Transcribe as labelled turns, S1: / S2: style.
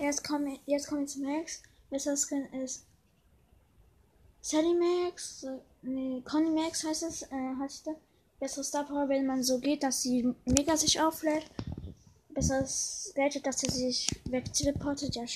S1: Jetzt kommen jetzt kommen wir zu Max. Besser Skin ist Sally Max. Nee, Conny Max heißt es. Äh, heißt der. Bessere Star Power, wenn man so geht, dass sie mega sich auflädt. Besseres Gadget, dass sie sich wegteleportet. Ja,